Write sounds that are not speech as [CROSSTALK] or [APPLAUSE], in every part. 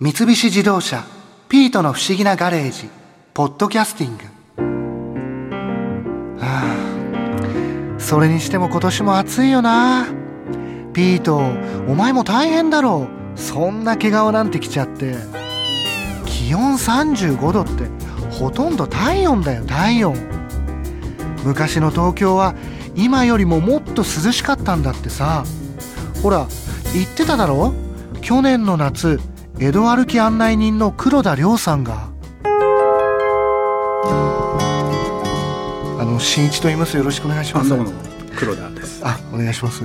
三菱自動車「ピートの不思議なガレージ」「ポッドキャスティング」はあそれにしても今年も暑いよな。ピートお前も大変だろう。そんな毛皮なんて着ちゃって。気温35度ってほとんど体温だよ体温。昔の東京は今よりももっと涼しかったんだってさ。ほら言ってただろ？去年の夏江戸歩き案内人の黒田亮さんがあの新一と言います。よろしくお願いします。黒田です。あお願いします。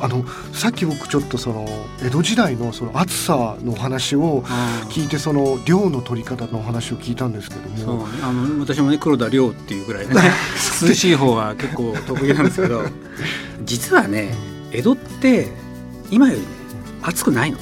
あのさっき僕ちょっとその江戸時代のその暑さのお話を聞いてその量の取り方のお話を聞いたんですけども。そう。あの私もね黒田亮っていうぐらいね。涼しい方は結構得意なんですけど実はね江戸って今よりね暑くないの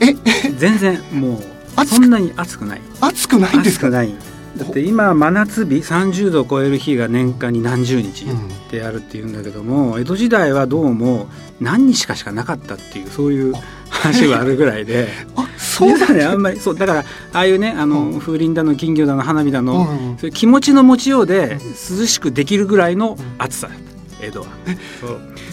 え？全然もうそんなに暑くない。暑くないんですか？だって今真夏日30度を超える日が年間に何十日うんってあるっていうんだけども、江戸時代はどうも何日かしかなかったっていうそういう話があるぐらいで。[LAUGHS] あそう実はねあんまりそうだからああいうねあの、うん。風鈴だの金魚だの花火だの、うんうん。そういう気持ちの持ちようで涼しくできるぐらいの暑さ江戸は。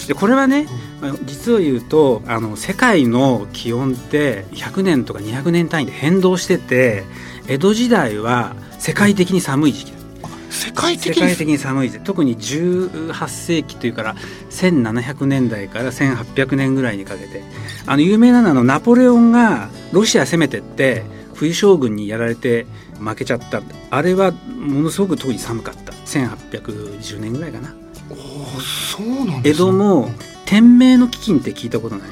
でこれはね、まあ実を言うとあの世界の気温って100年とか200年単位で変動してて江戸時代は世界的に寒い時期だ世界世的に寒い特に18世紀というから1700年代から1800年ぐらいにかけて。あの有名なのはあのナポレオンがロシア攻めてって冬将軍にやられて負けちゃった。あれはものすごく特に寒かった。1810年ぐらいかなそうなんで江戸も天明の飢饉って聞いたことない。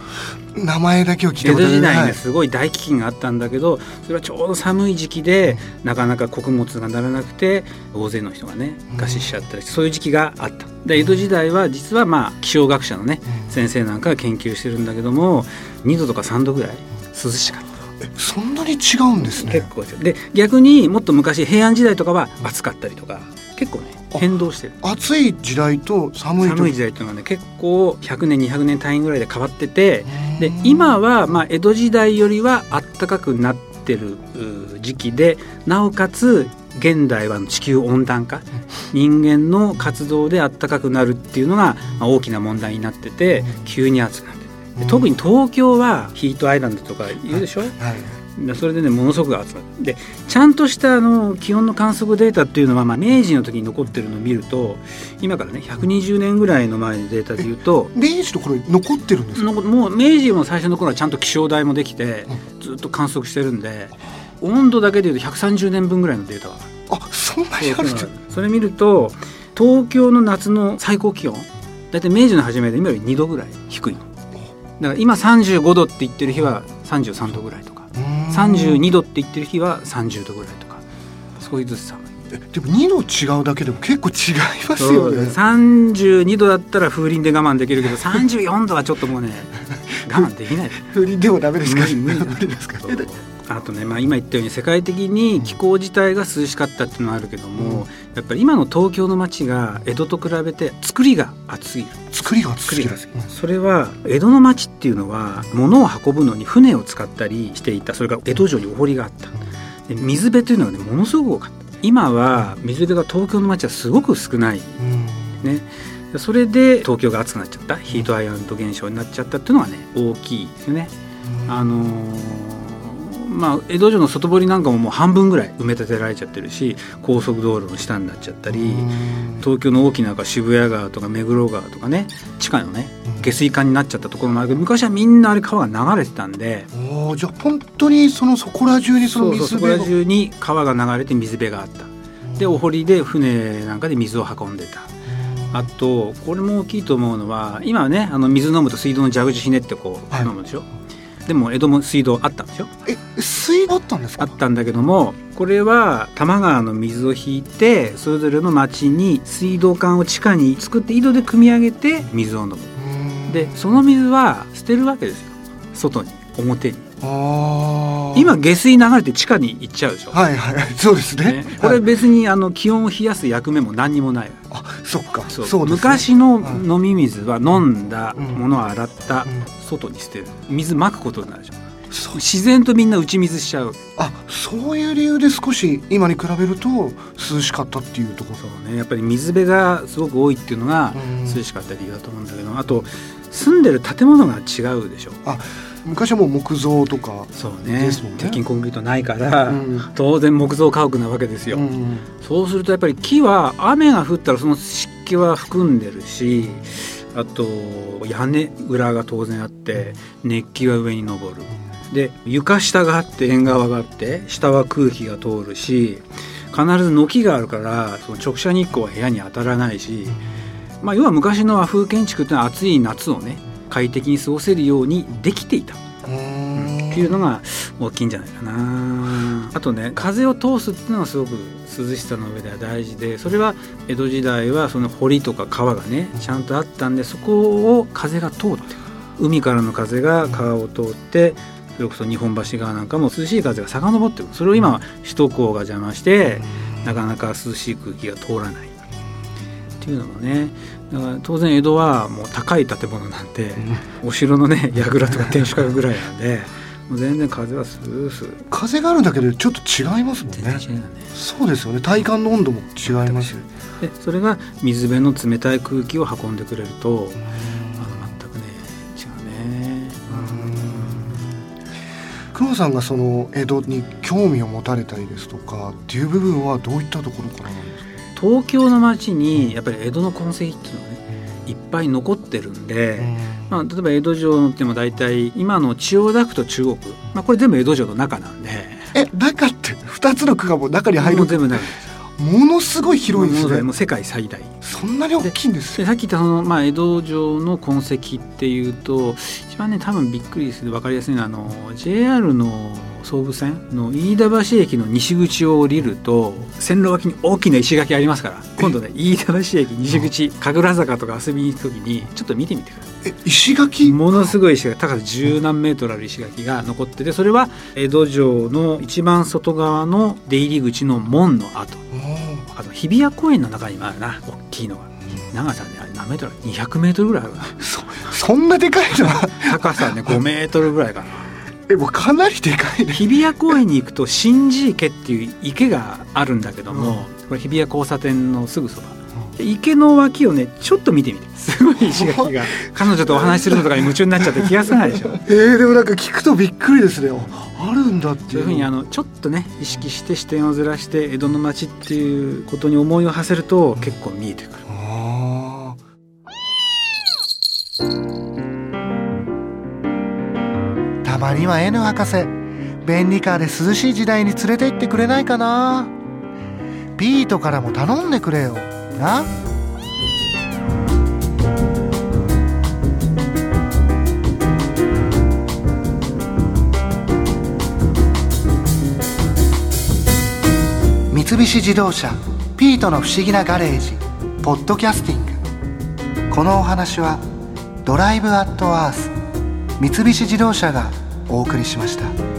名前だけを聞いた江戸ことあるはい時代ねすごい大飢饉があったんだけどそれはちょうど寒い時期でなかなか穀物がならなくて大勢の人がね餓死しちゃったりしてそういう時期があった。で江戸時代は実はまあ気象学者のねうん。先生なんかが研究してるんだけども2度とか3度ぐらい涼しかった。えそんなに違うんですね。結構で逆にもっと昔平安時代とかは暑かったりとか結構ねあ変動してる。暑い時代と寒いと寒い時代っていうのはね結構100年200年単位ぐらいで変わっててでうん今はまあ江戸時代よりは暖かくなってるう時期でなおかつ現代は地球温暖化。[LAUGHS] 人間の活動で暖かくなるっていうのがまあ大きな問題になってて急に暑くなって特に東京はヒートアイランドとか言うでしょ、はい。でそれでねものすごく暑くなるでちゃんとしたあの気温の観測データっていうのは、まあ、明治の時に残ってるのを見ると今からね120年ぐらいの前のデータで言うと明治とこれ残ってるんですか？のもう明治も最初の頃はちゃんと気象台もできてずっと観測してるんで温度だけでいうと130年分ぐらいのデータが。あそんなにあるそれ見ると東京の夏の最高気温大体明治の初めで今より2度ぐらい低いの。だから今35度って言ってる日は33度ぐらいと。か32度って言ってる日は30度ぐらいとか少しずつ寒いえでも2度違うだけでも結構違いますよね。32度だったら風鈴で我慢できるけど [LAUGHS] 34度はちょっともうね我慢できない。風鈴でもダメですか？無理無理ですか？あとね、まあ、今言ったように世界的に気候自体が涼しかったっていうのはあるけども、やっぱり今の東京の街が江戸と比べて作りが厚い作りが厚い。それは江戸の町っていうのは物を運ぶのに船を使ったりしていた。それから江戸城にお堀があった。で水辺というのはねものすごく多かった。今は水辺が東京の街はすごく少ない。うん。ね。それで東京が暑くなっちゃった。ヒートアイランド現象になっちゃったっていうのはね大きいですよね。あのーまあ、江戸城の外堀なんかももう半分ぐらい埋め立てられちゃってるし高速道路の下になっちゃったりうん。東京の大きな川渋谷川とか目黒川とかね地下のねうん。下水管になっちゃったところもあるけど昔はみんなあれ川が流れてたんでじゃあ本当にそのそこら中にそのそうそうそこら水辺が中に川が流れて水辺があった。でお堀で船なんかで水を運んでた。あとこれも大きいと思うのは今はねあの水飲むと水道の蛇口ひねってこうはい。飲むでしょ、でも江戸も水道あったんでしょ？え水道あったんですか？あったんだけどもこれは多摩川の水を引いてそれぞれの町に水道管を地下に作って井戸で汲み上げて水を飲む。うん。でその水は捨てるわけですよ外に表に。今下水流れて地下に行っちゃうでしょ、はいはい。[LAUGHS] そうですね。ね、これはい。別にあの気温を冷やす役目も何にもない。あそっか。そう。ね。昔のはい飲み水は飲んだうん。ものを洗ったうん。外に捨てる。水まくことになるでしょ。自然とみんな打ち水しちゃう。あそういう理由で少し今に比べると涼しかったっていうところ。そうね。やっぱり水辺がすごく多いっていうのがうん。涼しかった理由だと思うんだけどあと住んでる建物が違うでしょ。昔はもう木造とか、そうね。ですもんね。鉄筋コンクリートないから、うん。当然木造家屋なわけですよ、うんそうするとやっぱり木は雨が降ったらその湿気は含んでるしあと屋根裏が当然あって熱気が上に上る。で床下があって縁側があって下は空気が通るし必ず軒があるからその直射日光は部屋に当たらないし、まあ、要は昔の和風建築ってのは暑い夏をね快適に過ごせるようにできていた。うん。っていうのが大きいんじゃないかな。あとね風を通すっていうのがすごく涼しさの上では大事でそれは江戸時代はその堀とか川がねちゃんとあったんでそこを風が通って海からの風が川を通ってそれこそ日本橋側なんかも涼しい風が遡ってくる。それを今は首都高が邪魔してなかなか涼しい空気が通らないっていうのもねだから当然江戸はもう高い建物なんてお城のね櫓とか天守閣ぐらいなんでもう全然風はスースー。風があるだけでちょっと違いますもんね。ね。そうですよね。体感の温度も違いますよ。でそれが水辺の冷たい空気を運んでくれるとあの全くね違うね。黒さんがその江戸に興味を持たれたりですとかっていう部分はどういったところからなんですか？東京の街にやっぱり江戸の痕跡っていうのがねいっぱい残ってるんで、まあ、例えば江戸城のっても大体今の千代田区と中央区、まあ、これ全部江戸城の中なんで。え中って2つの区がもう中に入るもう全部中ものすごい広いですね。もう世界最大。そんなに大きいんですでさっき言ったその、まあ、江戸城の痕跡っていうと一番ね多分びっくりする分かりやすいのはあの JR の総武線の飯田橋駅の西口を降りると線路脇に大きな石垣ありますから今度ね飯田橋駅西口神楽坂とか遊びに行く時にちょっと見てみてくださいえ石垣？ものすごい石垣高さ十何メートルある石垣が残っててそれは江戸城の一番外側の出入り口の門の跡。あと日比谷公園の中にもあるな大きいのが。長さねあれ何メートル？200メートルぐらいあるな。そそんなでかいの？高さね5メートルぐらいかな。えもうかなりでかいね。日比谷公園に行くと新寺池っていう池があるんだけども、これ日比谷交差点のすぐそば。で池の脇をねちょっと見てみて。すごい石垣が。[LAUGHS] 彼女とお話しするのとかに夢中になっちゃって気がつかないでしょえー、でもなんか聞くとびっくりですね。ああるんだっていう。うそういふうにあのちょっとね意識して視点をずらして江戸の町っていうことに思いを馳せると結構見えてくる。たまには N 博士便利カーで涼しい時代に連れて行ってくれないかな。ピートからも頼んでくれよな三菱自動車ピートの不思議なガレージポッドキャスティングこのお話はドライブアットアース三菱自動車がお送りしました。